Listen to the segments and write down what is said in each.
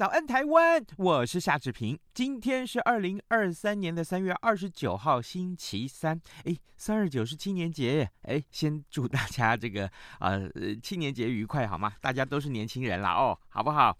早安台湾，我是夏志平。今天是二零二三年的三月二十九号，星期三。哎，三二九是青年节！哎，先祝大家这个呃青年节愉快，好吗？大家都是年轻人了哦，好不好？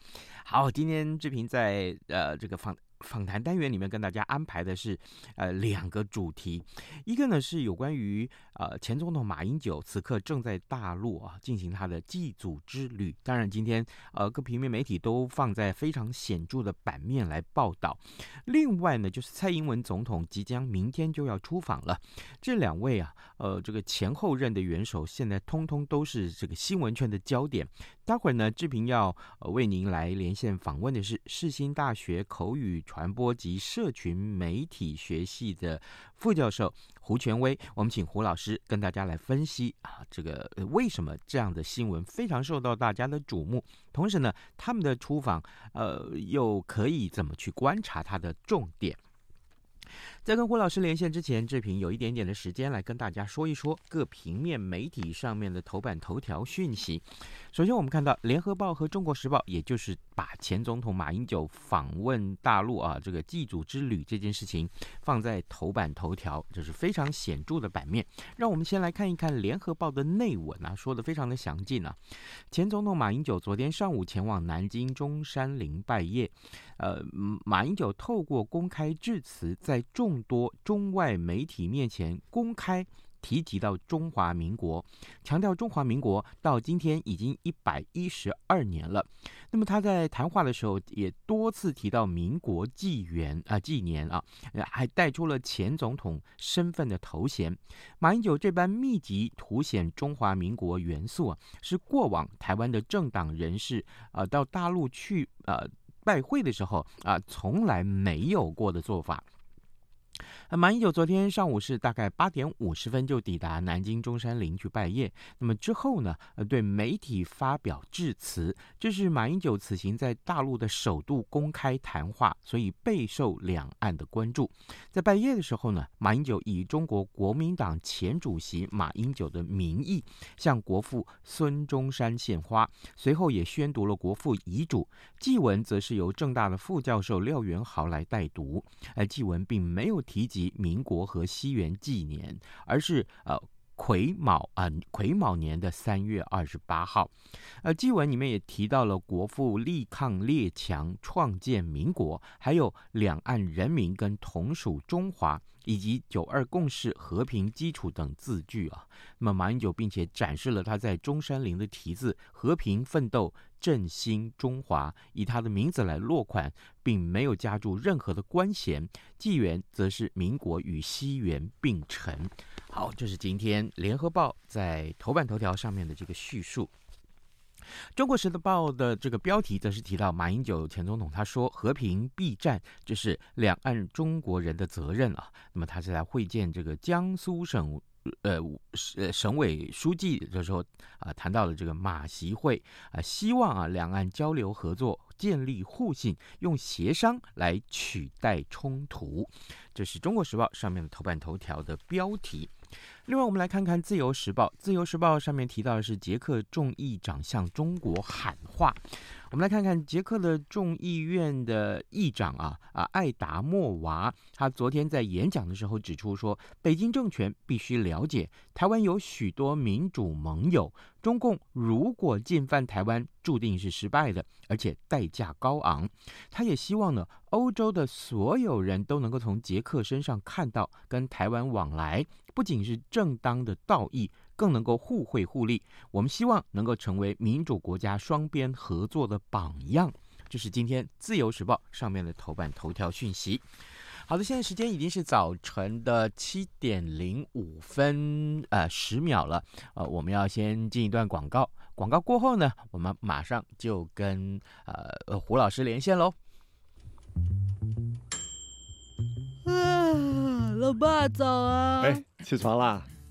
好，今天志平在呃这个放。访谈单元里面跟大家安排的是，呃，两个主题，一个呢是有关于呃前总统马英九此刻正在大陆啊进行他的祭祖之旅，当然今天呃各平面媒体都放在非常显著的版面来报道。另外呢就是蔡英文总统即将明天就要出访了，这两位啊呃这个前后任的元首现在通通都是这个新闻圈的焦点。待会儿呢志平要为您来连线访问的是世新大学口语传播及社群媒体学系的副教授胡权威，我们请胡老师跟大家来分析啊，这个为什么这样的新闻非常受到大家的瞩目？同时呢，他们的出访，呃，又可以怎么去观察它的重点？在跟胡老师连线之前，志平有一点点的时间来跟大家说一说各平面媒体上面的头版头条讯息。首先，我们看到《联合报》和《中国时报》，也就是把前总统马英九访问大陆啊这个祭祖之旅这件事情放在头版头条，这是非常显著的版面。让我们先来看一看《联合报》的内文啊，说得非常的详尽啊。前总统马英九昨天上午前往南京中山陵拜谒，呃，马英九透过公开致辞，在众多中外媒体面前公开提及到中华民国，强调中华民国到今天已经一百一十二年了。那么他在谈话的时候也多次提到民国纪元啊纪年啊，还带出了前总统身份的头衔。马英九这般密集凸显中华民国元素啊，是过往台湾的政党人士啊到大陆去啊拜会的时候啊从来没有过的做法。马英九昨天上午是大概八点五十分就抵达南京中山陵去拜谒。那么之后呢，呃，对媒体发表致辞。这是马英九此行在大陆的首度公开谈话，所以备受两岸的关注。在拜谒的时候呢，马英九以中国国民党前主席马英九的名义向国父孙中山献花，随后也宣读了国父遗嘱。祭文则是由政大的副教授廖元豪来代读，而祭文并没有提及。民国和西元纪年，而是呃癸卯啊癸卯年的三月二十八号。呃，祭文里面也提到了国父力抗列强，创建民国，还有两岸人民跟同属中华，以及九二共识和平基础等字句啊。那么马英九并且展示了他在中山陵的题字“和平奋斗”。振兴中华，以他的名字来落款，并没有加注任何的官衔。纪元则是民国与西元并称。好，这是今天《联合报》在头版头条上面的这个叙述。中国时报的这个标题则是提到马英九前总统，他说：“和平必战，这是两岸中国人的责任啊。”那么他是来会见这个江苏省。呃，呃，省委书记的时候啊，谈到了这个马习会啊，希望啊，两岸交流合作，建立互信，用协商来取代冲突。这是中国时报上面的头版头条的标题。另外，我们来看看《自由时报》。《自由时报》上面提到的是捷克众议长向中国喊话。我们来看看捷克的众议院的议长啊啊艾达莫娃，他昨天在演讲的时候指出说，北京政权必须了解台湾有许多民主盟友，中共如果进犯台湾，注定是失败的，而且代价高昂。他也希望呢，欧洲的所有人都能够从捷克身上看到，跟台湾往来不仅是正当的道义。更能够互惠互利，我们希望能够成为民主国家双边合作的榜样。这是今天《自由时报》上面的头版头条讯息。好的，现在时间已经是早晨的七点零五分，呃，十秒了。呃，我们要先进一段广告，广告过后呢，我们马上就跟呃胡老师连线喽。啊，老爸早啊！哎，起床啦！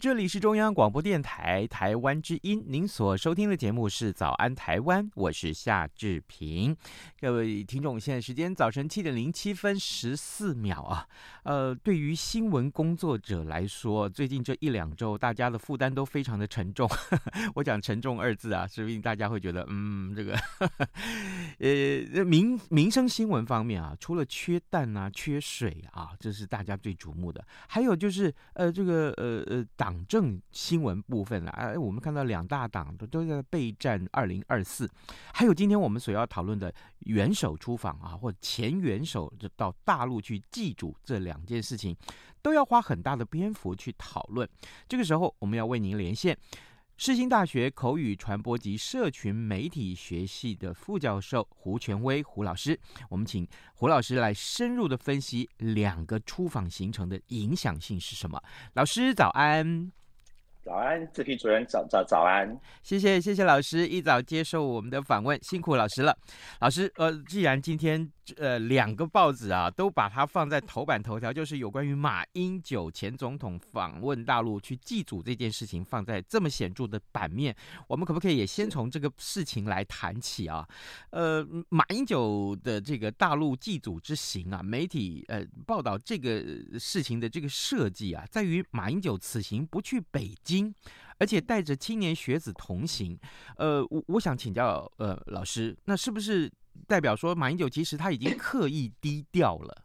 这里是中央广播电台台湾之音，您所收听的节目是《早安台湾》，我是夏志平。各位听众，现在时间早晨七点零七分十四秒啊。呃，对于新闻工作者来说，最近这一两周，大家的负担都非常的沉重。我讲“沉重”二字啊，说不定大家会觉得，嗯，这个，呃，民民生新闻方面啊，除了缺蛋啊、缺水啊，这是大家最瞩目的。还有就是，呃，这个，呃呃，打党政新闻部分啊，哎，我们看到两大党都都在备战二零二四，还有今天我们所要讨论的元首出访啊，或前元首就到大陆去祭祖这两件事情，都要花很大的篇幅去讨论。这个时候，我们要为您连线世新大学口语传播及社群媒体学系的副教授胡权威胡老师，我们请胡老师来深入的分析两个出访行程的影响性是什么。老师早安。早安，志平主任早早早安，谢谢谢谢老师一早接受我们的访问，辛苦老师了。老师，呃，既然今天呃两个报纸啊都把它放在头版头条，就是有关于马英九前总统访问大陆去祭祖这件事情放在这么显著的版面，我们可不可以也先从这个事情来谈起啊？呃，马英九的这个大陆祭祖之行啊，媒体呃报道这个事情的这个设计啊，在于马英九此行不去北京。而且带着青年学子同行，呃，我我想请教，呃，老师，那是不是代表说马英九其实他已经刻意低调了？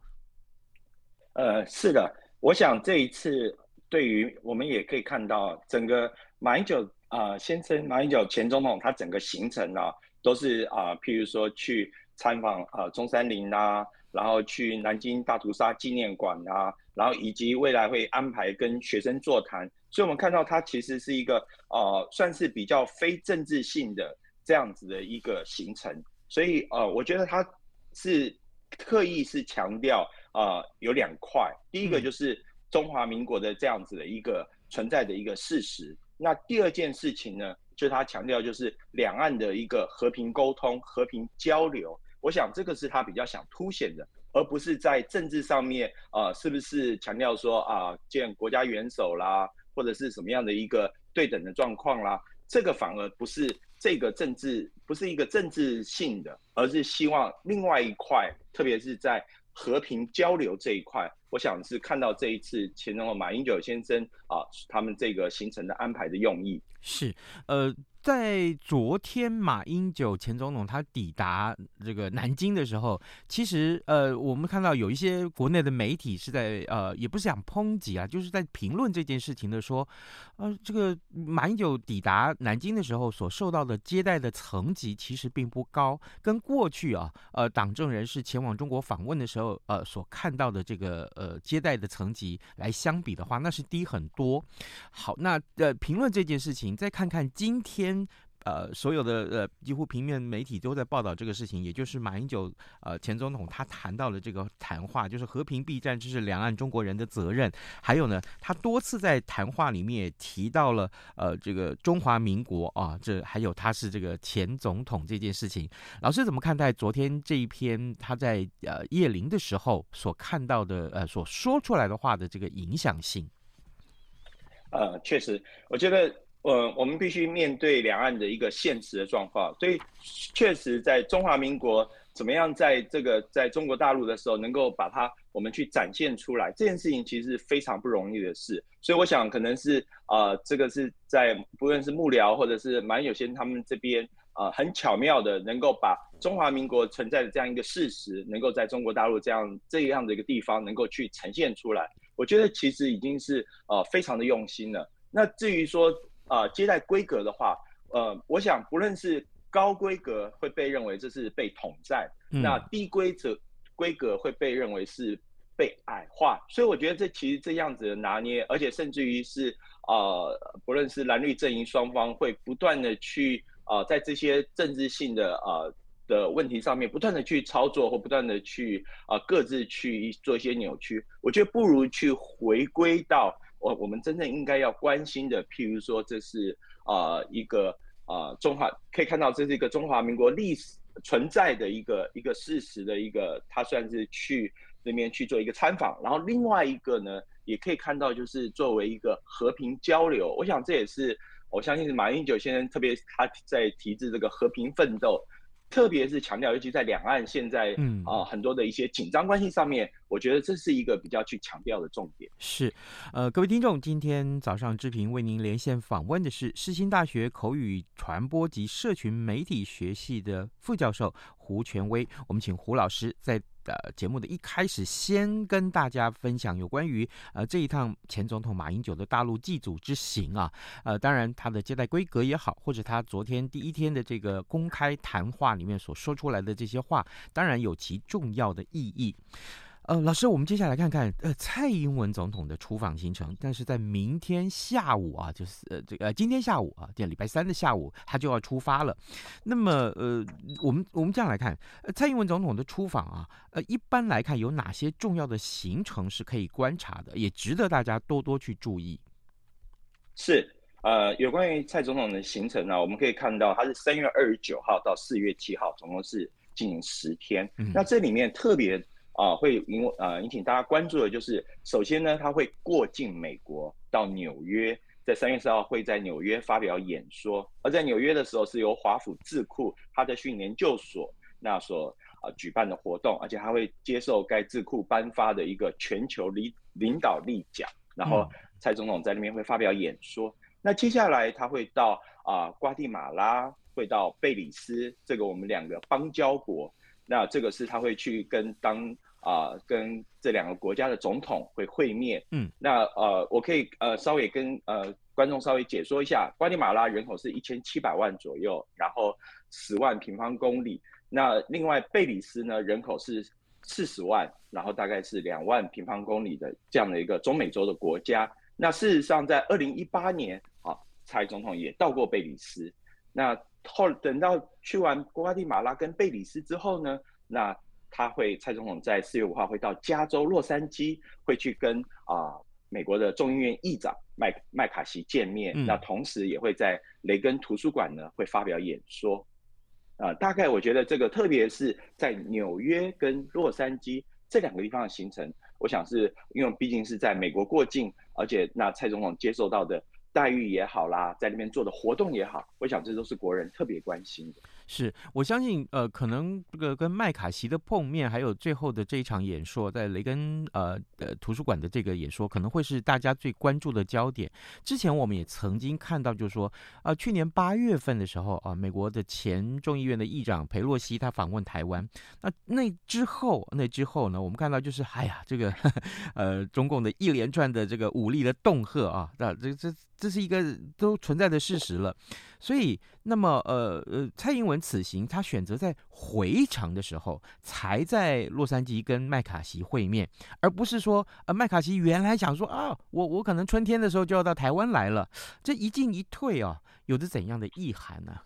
呃，是的，我想这一次对于我们也可以看到，整个马英九啊、先生，马英九前总统，他整个行程呢、啊，都是啊、譬如说去参访啊、中山陵啊，然后去南京大屠杀纪念馆啊，然后以及未来会安排跟学生座谈。所以，我们看到它其实是一个呃，算是比较非政治性的这样子的一个形成。所以，呃，我觉得它是刻意是强调呃有两块，第一个就是中华民国的这样子的一个存在的一个事实。那第二件事情呢，就是他强调就是两岸的一个和平沟通、和平交流。我想这个是他比较想凸显的，而不是在政治上面呃，是不是强调说啊、呃，见国家元首啦。或者是什么样的一个对等的状况啦，这个反而不是这个政治，不是一个政治性的，而是希望另外一块，特别是在和平交流这一块，我想是看到这一次前总统马英九先生啊，他们这个行程的安排的用意是，呃。在昨天，马英九前总统他抵达这个南京的时候，其实呃，我们看到有一些国内的媒体是在呃，也不是想抨击啊，就是在评论这件事情的说，呃，这个马英九抵达南京的时候所受到的接待的层级其实并不高，跟过去啊，呃，党政人士前往中国访问的时候，呃，所看到的这个呃接待的层级来相比的话，那是低很多。好，那呃，评论这件事情，再看看今天。呃，所有的呃，几乎平面媒体都在报道这个事情，也就是马英九呃前总统他谈到了这个谈话，就是和平避战，这是两岸中国人的责任。还有呢，他多次在谈话里面也提到了呃这个中华民国啊，这还有他是这个前总统这件事情。老师怎么看待昨天这一篇他在呃叶灵的时候所看到的呃所说出来的话的这个影响性？呃，确实，我觉得。呃，我们必须面对两岸的一个现实的状况，所以确实在中华民国怎么样在这个在中国大陆的时候，能够把它我们去展现出来，这件事情其实是非常不容易的事。所以我想可能是呃，这个是在不论是幕僚或者是马英九先生他们这边呃，很巧妙的能够把中华民国存在的这样一个事实，能够在中国大陆这样这样的一个地方能够去呈现出来，我觉得其实已经是呃非常的用心了。那至于说，啊，接待规格的话，呃，我想不论是高规格会被认为这是被统战，嗯、那低规则规格会被认为是被矮化，所以我觉得这其实这样子的拿捏，而且甚至于是呃，不论是蓝绿阵营双方会不断的去呃，在这些政治性的呃的问题上面不断的去操作或不断的去啊、呃、各自去做一些扭曲，我觉得不如去回归到。我我们真正应该要关心的，譬如说，这是呃一个呃中华可以看到，这是一个中华民国历史存在的一个一个事实的一个，他算是去那边去做一个参访。然后另外一个呢，也可以看到，就是作为一个和平交流，我想这也是我相信是马英九先生特别他在提至这个和平奋斗。特别是强调，尤其在两岸现在，嗯啊、呃、很多的一些紧张关系上面，我觉得这是一个比较去强调的重点。是，呃，各位听众，今天早上志平为您连线访问的是世新大学口语传播及社群媒体学系的副教授胡权威。我们请胡老师在。呃节目的一开始，先跟大家分享有关于呃这一趟前总统马英九的大陆祭祖之行啊，呃，当然他的接待规格也好，或者他昨天第一天的这个公开谈话里面所说出来的这些话，当然有其重要的意义。呃，老师，我们接下来看看呃蔡英文总统的出访行程。但是在明天下午啊，就是呃这个、呃、今天下午啊，这礼拜三的下午，他就要出发了。那么呃，我们我们这样来看，呃，蔡英文总统的出访啊，呃，一般来看有哪些重要的行程是可以观察的，也值得大家多多去注意。是呃，有关于蔡总统的行程呢，我们可以看到他是三月二十九号到四月七号，总共是进行十天。嗯、那这里面特别。啊，会引呃引起大家关注的就是，首先呢，他会过境美国到纽约，在三月四号会在纽约发表演说，而在纽约的时候是由华府智库哈德逊研究所那所啊举办的活动，而且他会接受该智库颁发的一个全球领领导力奖，然后蔡总统在那边会发表演说。嗯、那接下来他会到啊瓜地马拉，会到贝里斯，这个我们两个邦交国。那这个是他会去跟当啊、呃、跟这两个国家的总统会会面，嗯，那呃我可以呃稍微跟呃观众稍微解说一下，瓜地马拉人口是一千七百万左右，然后十万平方公里。那另外贝里斯呢，人口是四十万，然后大概是两万平方公里的这样的一个中美洲的国家。那事实上在二零一八年啊，蔡总统也到过贝里斯，那。后等到去完瓜地马拉跟贝里斯之后呢，那他会蔡总统在四月五号会到加州洛杉矶，会去跟啊、呃、美国的众议院议长麦麦卡锡见面。嗯、那同时也会在雷根图书馆呢会发表演说。啊、呃，大概我觉得这个特别是在纽约跟洛杉矶这两个地方的行程，我想是因为毕竟是在美国过境，而且那蔡总统接受到的。待遇也好啦，在那边做的活动也好，我想这都是国人特别关心的。是我相信，呃，可能这个跟麦卡锡的碰面，还有最后的这一场演说，在雷根呃呃图书馆的这个演说，可能会是大家最关注的焦点。之前我们也曾经看到，就是说，啊、去年八月份的时候啊，美国的前众议院的议长裴洛西他访问台湾，那那之后那之后呢，我们看到就是，哎呀，这个 呃中共的一连串的这个武力的恫吓啊，那这这这是一个都存在的事实了。所以，那么呃呃，蔡英文此行他选择在回程的时候才在洛杉矶跟麦卡锡会面，而不是说呃麦卡锡原来想说啊，我我可能春天的时候就要到台湾来了，这一进一退啊，有着怎样的意涵呢？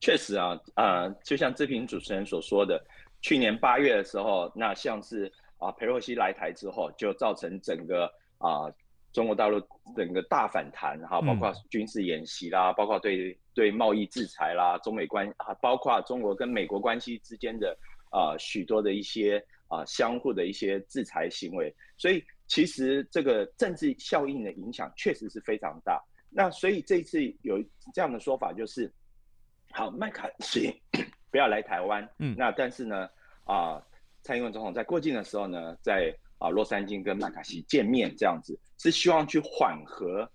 确实啊，呃，就像志平主持人所说的，去年八月的时候，那像是啊佩洛西来台之后，就造成整个啊。中国大陆整个大反弹哈，包括军事演习啦，嗯、包括对对贸易制裁啦，中美关啊，包括中国跟美国关系之间的啊许多的一些啊相互的一些制裁行为，所以其实这个政治效应的影响确实是非常大。那所以这一次有这样的说法，就是好麦卡锡不要来台湾，嗯，那但是呢啊蔡英文总统在过境的时候呢，在啊，洛杉矶跟麦卡锡见面这样子，是希望去缓和，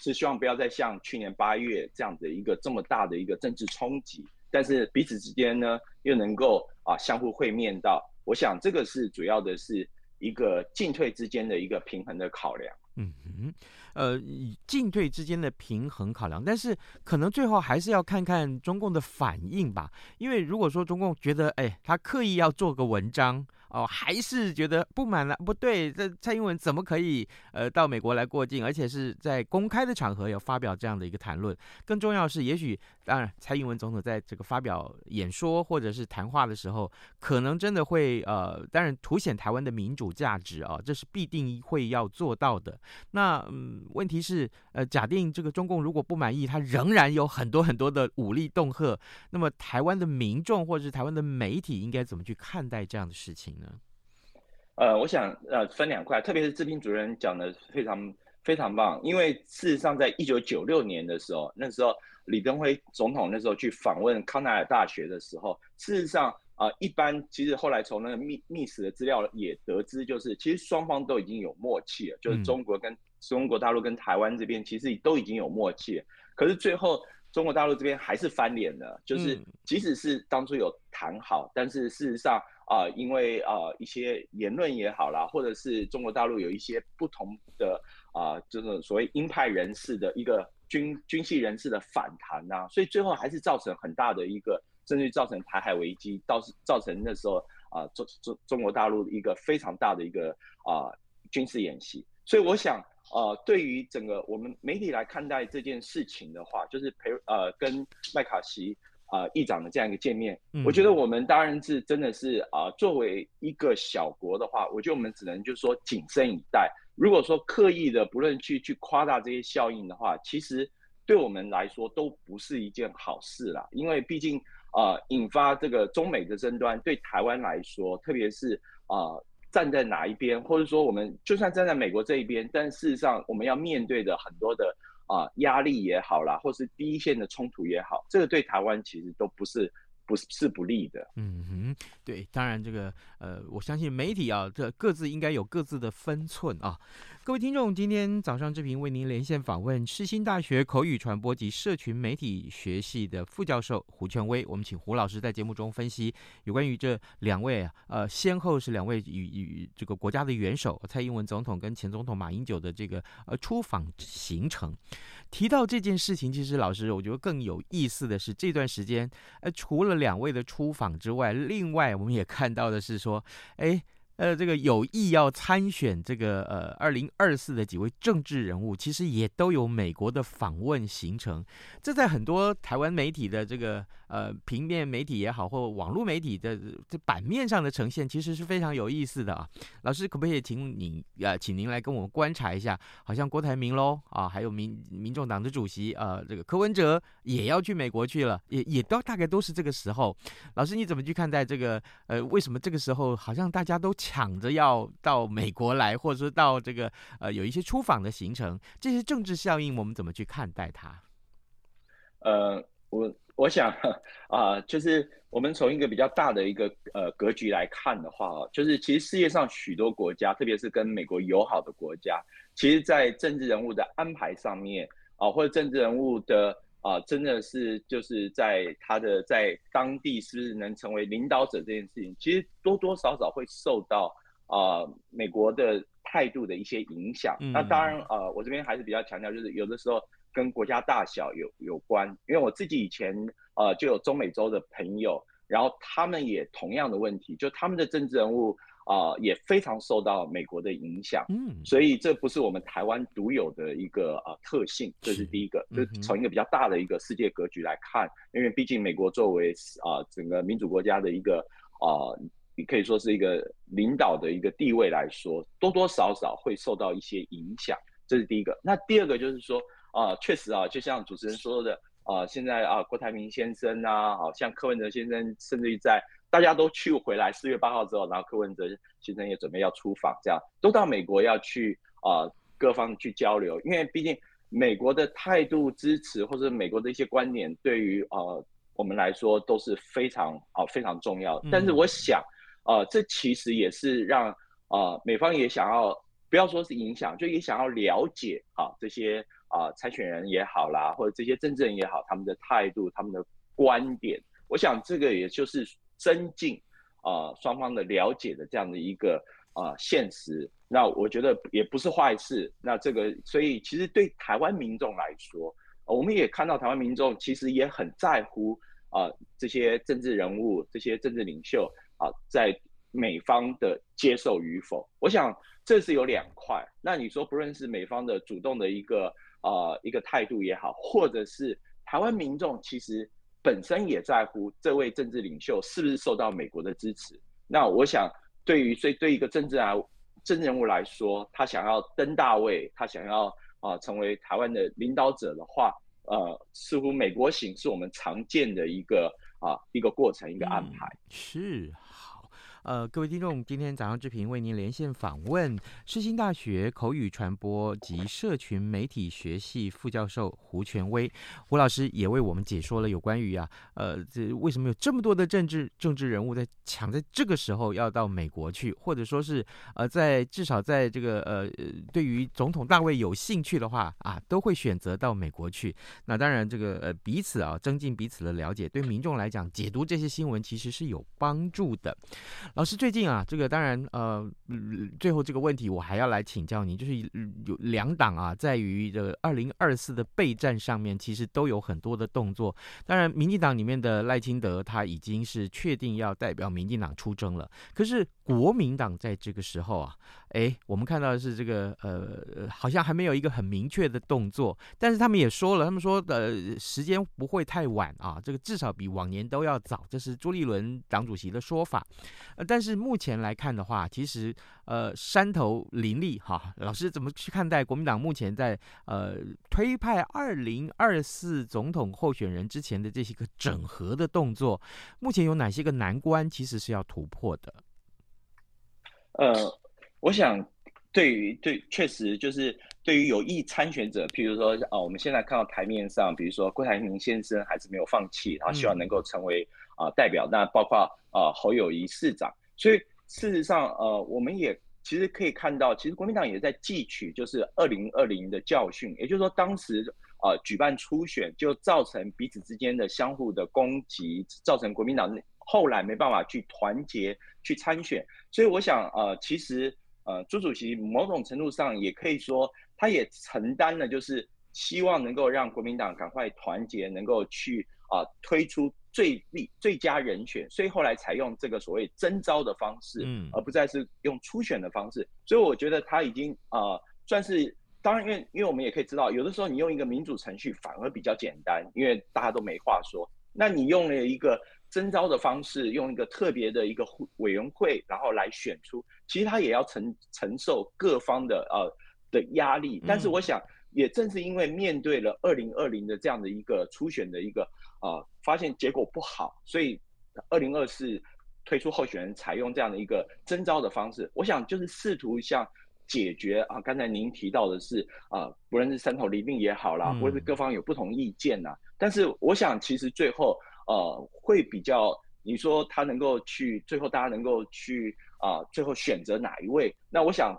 是希望不要再像去年八月这样的一个这么大的一个政治冲击，但是彼此之间呢，又能够啊相互会面到，我想这个是主要的是一个进退之间的一个平衡的考量。嗯哼，呃，进退之间的平衡考量，但是可能最后还是要看看中共的反应吧，因为如果说中共觉得，哎，他刻意要做个文章。哦，还是觉得不满了？不对，这蔡英文怎么可以呃到美国来过境，而且是在公开的场合有发表这样的一个谈论？更重要是，也许当然，蔡英文总统在这个发表演说或者是谈话的时候，可能真的会呃，当然凸显台湾的民主价值啊，这是必定会要做到的。那嗯，问题是呃，假定这个中共如果不满意，他仍然有很多很多的武力恫吓，那么台湾的民众或者是台湾的媒体应该怎么去看待这样的事情呢？呃，我想呃分两块，特别是志平主任讲的非常非常棒，因为事实上在一九九六年的时候，那时候李登辉总统那时候去访问康奈尔大学的时候，事实上啊、呃，一般其实后来从那个密密史的资料也得知，就是其实双方都已经有默契了，就是中国跟、嗯、中国大陆跟台湾这边其实都已经有默契了，可是最后中国大陆这边还是翻脸了，就是即使是当初有谈好，但是事实上。啊、因为、呃、一些言论也好啦，或者是中国大陆有一些不同的啊、呃，这种所谓鹰派人士的一个军军系人士的反弹呐、所以最后还是造成很大的一个，甚至造成台海危机，倒是造成那时候啊中中中国大陆一个非常大的一个啊、呃、军事演习。所以我想，呃，对于整个我们媒体来看待这件事情的话，就是裴呃跟麦卡锡。啊、呃，议长的这样一个见面，嗯、我觉得我们当然是真的是啊、呃，作为一个小国的话，我觉得我们只能就是说谨慎以待。如果说刻意的不论去去夸大这些效应的话，其实对我们来说都不是一件好事啦。因为毕竟啊、呃，引发这个中美的争端，对台湾来说，特别是啊、呃，站在哪一边，或者说我们就算站在美国这一边，但事实上我们要面对的很多的。啊，压力也好啦，或是第一线的冲突也好，这个对台湾其实都不是不是是不利的。嗯哼，对，当然这个呃，我相信媒体啊，这各自应该有各自的分寸啊。各位听众，今天早上志平为您连线访问世新大学口语传播及社群媒体学系的副教授胡权威。我们请胡老师在节目中分析有关于这两位啊，呃，先后是两位与与这个国家的元首蔡英文总统跟前总统马英九的这个呃出访行程。提到这件事情，其实老师我觉得更有意思的是这段时间，呃，除了两位的出访之外，另外我们也看到的是说，哎。呃，这个有意要参选这个呃二零二四的几位政治人物，其实也都有美国的访问行程。这在很多台湾媒体的这个呃平面媒体也好，或网络媒体的这版面上的呈现，其实是非常有意思的啊。老师可不可以请您呃，请您来跟我们观察一下？好像郭台铭喽啊，还有民民众党的主席呃这个柯文哲也要去美国去了，也也都大概都是这个时候。老师你怎么去看待这个？呃，为什么这个时候好像大家都？抢着要到美国来，或者说到这个呃有一些出访的行程，这些政治效应我们怎么去看待它？呃，我我想 啊、就是我们从一个比较大的一个呃格局来看的话，就是其实世界上许多国家，特别是跟美国友好的国家，其实，在政治人物的安排上面啊、或者政治人物的啊、呃，真的是就是在他的在当地是不是能成为领导者这件事情，其实多多少少会受到啊、呃、美国的态度的一些影响。嗯、那当然呃，我这边还是比较强调，就是有的时候。跟国家大小有有关，因为我自己以前呃就有中美洲的朋友，然后他们也同样的问题，就他们的政治人物啊、呃、也非常受到美国的影响，嗯，所以这不是我们台湾独有的一个呃特性，这是第一个，是就是从一个比较大的一个世界格局来看，因为毕竟美国作为啊、呃、整个民主国家的一个啊，你、呃、可以说是一个领导的一个地位来说，多多少少会受到一些影响，这是第一个。那第二个就是说。啊，确实啊，就像主持人说的啊，现在啊，郭台铭先生啊，好像柯文哲先生，甚至于在大家都去回来，四月八号之后，然后柯文哲先生也准备要出访，这样都到美国要去啊，各方去交流，因为毕竟美国的态度支持或者美国的一些观点，对于呃我们来说都是非常啊非常重要。但是我想，啊，这其实也是让啊美方也想要不要说是影响，就也想要了解啊这些。啊，参选人也好啦，或者这些政治人也好，他们的态度、他们的观点，我想这个也就是增进啊双方的了解的这样的一个啊现实。那我觉得也不是坏事。那这个，所以其实对台湾民众来说，我们也看到台湾民众其实也很在乎啊这些政治人物、这些政治领袖啊在美方的接受与否。我想这是有两块。那你说不论是美方的主动的一个。呃，一个态度也好，或者是台湾民众其实本身也在乎这位政治领袖是不是受到美国的支持。那我想，对于所以对一个政治啊政治人物来说，他想要登大位，他想要啊、成为台湾的领导者的话，呃，似乎美国行是我们常见的一个啊、一个过程，一个安排。嗯、是。呃，各位听众，今天早上志平为您连线访问世新大学口语传播及社群媒体学系副教授胡权威，胡老师也为我们解说了有关于啊，呃，这为什么有这么多的政治政治人物在抢在这个时候要到美国去，或者说是呃，在至少在这个呃，对于总统大位有兴趣的话啊，都会选择到美国去。那当然，这个呃彼此啊增进彼此的了解，对民众来讲，解读这些新闻其实是有帮助的。老师，最近啊，这个当然，呃，最后这个问题我还要来请教您，就是有两党啊，在于这个二零二四的备战上面，其实都有很多的动作。当然，民进党里面的赖清德他已经是确定要代表民进党出征了，可是国民党在这个时候啊。哎，我们看到的是这个，呃，好像还没有一个很明确的动作，但是他们也说了，他们说的，时间不会太晚啊，这个至少比往年都要早，这是朱立伦党主席的说法。呃，但是目前来看的话，其实，呃，山头林立哈，老师怎么去看待国民党目前在呃推派二零二四总统候选人之前的这些个整合的动作，目前有哪些个难关，其实是要突破的？呃。我想，对于对，确实就是对于有意参选者，譬如说啊，我们现在看到台面上，比如说郭台铭先生还是没有放弃，他希望能够成为啊代表。那包括啊侯友谊市长，所以事实上呃，我们也其实可以看到，其实国民党也在汲取就是二零二零的教训，也就是说当时啊举办初选就造成彼此之间的相互的攻击，造成国民党后来没办法去团结去参选。所以我想呃，其实。呃，朱主席某种程度上也可以说，他也承担了，就是希望能够让国民党赶快团结，能够去啊、呃、推出最利最佳人选，所以后来采用这个所谓征召的方式，嗯，而不再是用初选的方式。所以我觉得他已经啊、呃、算是，当然，因为因为我们也可以知道，有的时候你用一个民主程序反而比较简单，因为大家都没话说。那你用了一个。征召的方式，用一个特别的一个委员会，然后来选出，其实他也要承承受各方的呃的压力。但是我想，也正是因为面对了二零二零的这样的一个初选的一个呃，发现结果不好，所以二零二四推出候选人采用这样的一个征召的方式。我想就是试图像解决啊，刚才您提到的是啊，不论是三头林立也好啦，或者是各方有不同意见呐。但是我想，其实最后呃会比较，你说他能够去最后大家能够去啊、最后选择哪一位？那我想，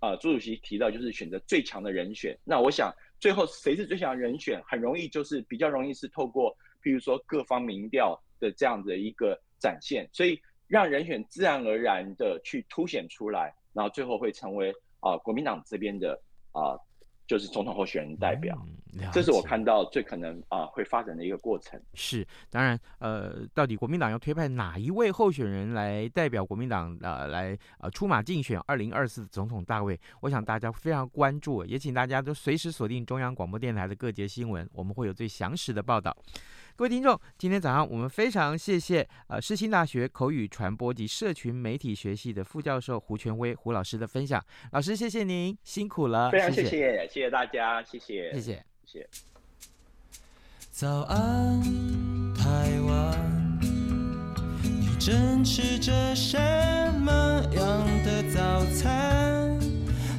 啊、呃，朱主席提到就是选择最强的人选。那我想最后谁是最强的人选，很容易就是比较容易是透过，譬如说各方民调的这样的一个展现，所以让人选自然而然的去凸显出来，然后最后会成为啊、呃、国民党这边的啊。呃就是总统候选人代表，嗯、这是我看到最可能啊、呃、会发展的一个过程。是，当然，呃，到底国民党要推派哪一位候选人来代表国民党呃来呃出马竞选二零二四总统大位？我想大家非常关注，也请大家都随时锁定中央广播电台的各节新闻，我们会有最详实的报道。各位听众，今天早上我们非常谢谢呃世新大学口语传播及社群媒体学系的副教授胡权威胡老师的分享。老师，谢谢您，辛苦了。非常谢谢，谢谢，谢谢大家，谢谢，谢谢，谢谢。早安，台湾，你正吃着什么样的早餐？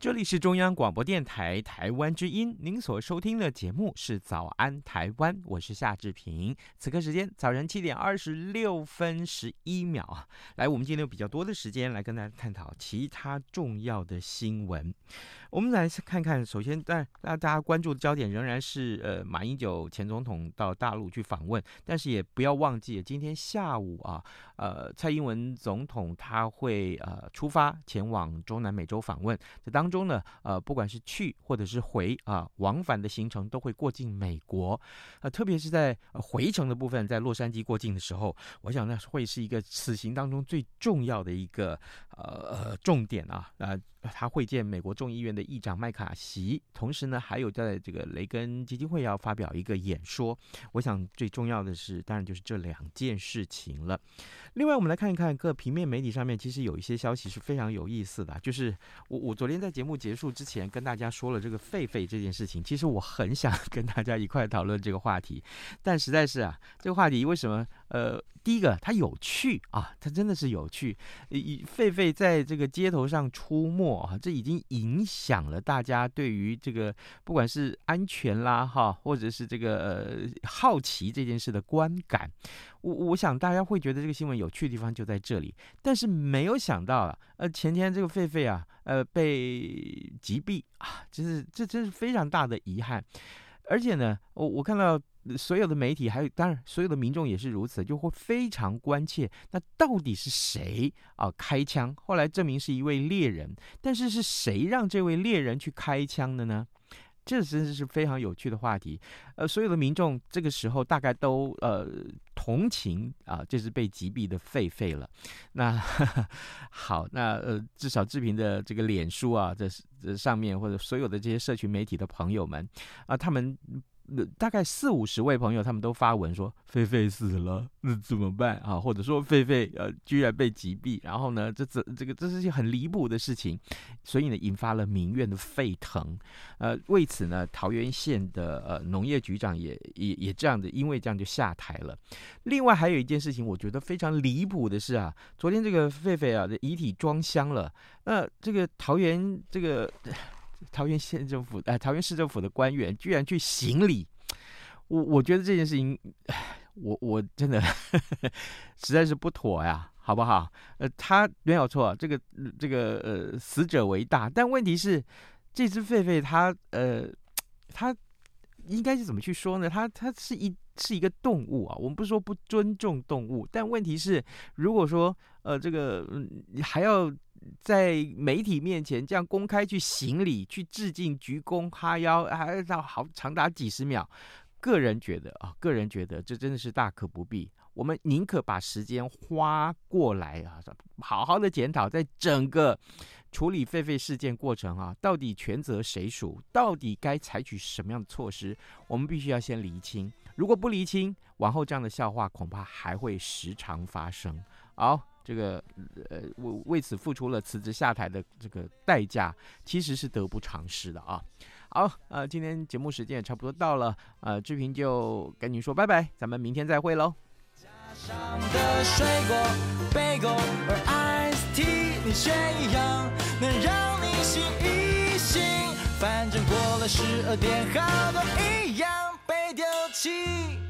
这里是中央广播电台台湾之音，您所收听的节目是《早安台湾》，我是夏志平。此刻时间早晨七点二十六分十一秒啊，来，我们今天有比较多的时间来跟大家探讨其他重要的新闻。我们来看看，首先，但大家关注的焦点仍然是呃，马英九前总统到大陆去访问，但是也不要忘记，今天下午啊，呃，蔡英文总统他会呃出发前往中南美洲访问，这当中呢，呃，不管是去或者是回啊，往返的行程都会过境美国，呃，特别是在回程的部分，在洛杉矶过境的时候，我想那会是一个此行当中最重要的一个呃重点啊，呃。他会见美国众议院的议长麦卡锡，同时呢，还有在这个雷根基金会要发表一个演说。我想最重要的是，当然就是这两件事情了。另外，我们来看一看各平面媒体上面，其实有一些消息是非常有意思的。就是我我昨天在节目结束之前跟大家说了这个狒狒这件事情，其实我很想 跟大家一块讨论这个话题，但实在是啊，这个话题为什么？呃，第一个它有趣啊，它真的是有趣。以狒狒在这个街头上出没啊，这已经影响了大家对于这个不管是安全啦哈，或者是这个呃好奇这件事的观感。我我想大家会觉得这个新闻有趣的地方就在这里，但是没有想到啊，呃前天这个狒狒啊，呃被击毙啊，这是这真是非常大的遗憾。而且呢，我我看到所有的媒体，还有当然所有的民众也是如此，就会非常关切，那到底是谁啊开枪？后来证明是一位猎人，但是是谁让这位猎人去开枪的呢？这真的是非常有趣的话题。呃，所有的民众这个时候大概都呃同情啊，这是被击毙的狒狒了。那呵呵 好，那呃至少志平的这个脸书啊，这这上面或者所有的这些社群媒体的朋友们啊，他们。大概四五十位朋友，他们都发文说狒狒死了，那怎么办啊？或者说狒狒呃居然被击毙，然后呢，这这这个这是件很离谱的事情，所以呢引发了民怨的沸腾。呃，为此呢，桃园县的呃农业局长也也也这样的，因为这样就下台了。另外还有一件事情，我觉得非常离谱的是啊，昨天这个狒狒啊的遗体装箱了，那这个桃园这个。桃园县政府，哎，桃园市政府的官员居然去行礼，我我觉得这件事情，我我真的呵 呵实在是不妥呀，好不好？呃，他没有错，这个这个呃，死者为大，但问题是，这只狒狒它呃，它应该是怎么去说呢？它它是一是一个动物啊，我们不是说不尊重动物，但问题是，如果说呃，这个嗯，还要。在媒体面前这样公开去行礼、去致敬、鞠躬、哈腰，还要好长达几十秒。个人觉得啊，个人觉得这真的是大可不必。我们宁可把时间花过来啊，好好的检讨，在整个处理狒狒事件过程啊，到底权责谁属？到底该采取什么样的措施？我们必须要先厘清。如果不厘清，往后这样的笑话恐怕还会时常发生。好。这个呃，为为此付出了辞职下台的这个代价，其实是得不偿失的啊。好，呃，今天节目时间也差不多到了，呃，志平就跟你说拜拜，咱们明天再会喽。反正过了十二点，好多一样被丢弃。